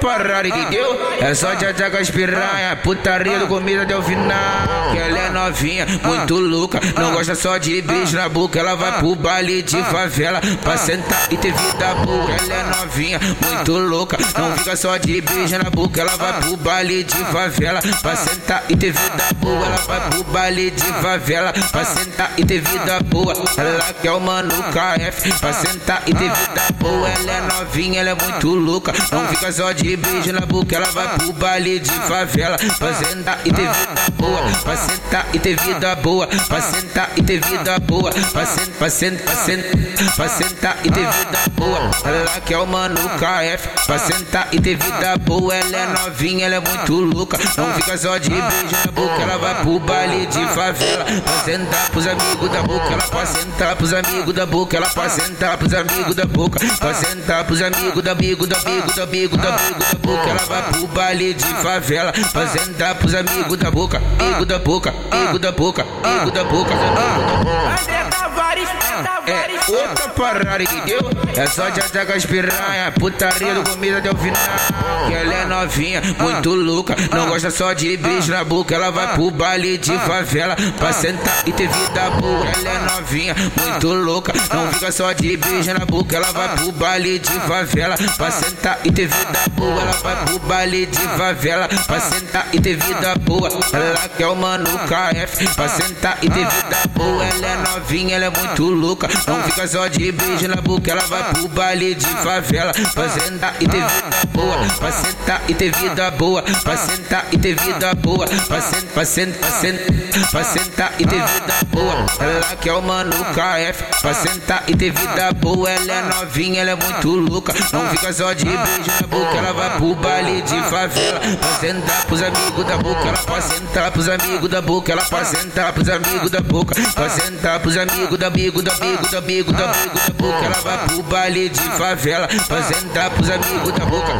parada, entendeu? É só tchá com as piranha, putaria do comida até o final. Que ela é novinha, muito louca, não gosta só de beijo na boca. Ela vai pro baile de favela pra sentar e ter vida boa. Ela é novinha, muito louca, não fica só de beijo na boca. Ela vai pro baile de favela pra sentar e ter vida boa. Ela vai pro baile de favela pra sentar e ter vida boa. Ela quer o mano KF pra sentar e ter vida boa. Ela é novinha, ela é muito louca, não fica só de beijo na boca. Ela vai pro baile de favela sentar e ter vida boa. Pra sentar e ter vida boa. Pra sentar e ter vida boa. Pra sentar, pra sentar, pra sentar, sentar e ter vida boa. Ela quer o mano KF pra sentar e ter vida boa. Ela é novinha, ela é muito louca, não fica só de beijo na boca. Ela vai pro baile de favela pra sentar pros amigos da boca. Ela pra sentar pros amigos da boca. Ela pra sentar pros amigos da boca. Pra sentar pros amigos da amigo da amigo da amigo da amigo da boca. Ela vai pro baile de favela pra sentar pros amigos da boca. Amigo da boca, amigo da boca, amigo da boca. André Tavares, É outra parada, entendeu? É só tchá com as piranha, putaria do comida até o final. Que ela é novinha, muito louca, não gosta só de beijo na boca. Ela vai pro baile de favela pra sentar e ter vida boa. Ela é novinha, muito louca, não fica só de beijo na boca. Ela vai pro baile de favela pra sentar e ter vida boa. Ela vai pro baile de favela pra sentar e ter vida boa. Ela quer o mano KF pra sentar e ter vida boa. Ela é novinha, ela é muito louca, não fica só de beijo na boca. Ela vai pro baile de favela pra sentar e ter vida boa. Pra sentar e ter vida boa. Pra sentar e ter vida boa. Pra sentar, pra sentar, pra sentar, pra sentar e ter vida boa. Ela quer o mano KF pra sentar e ter vida boa. Ela é novinha, ela é muito louca, não fica só de beijo na boca. Ela vai pro baile de favela pra sentar pros amigos da boca. Ela pra sentar pros amigos da boca. Ela pra sentar pros amigos da boca. Pra sentar pros amigo da amigo da amigo da amigo da boca. Ela vai pro baile de favela pra sentar pros amigos da boca.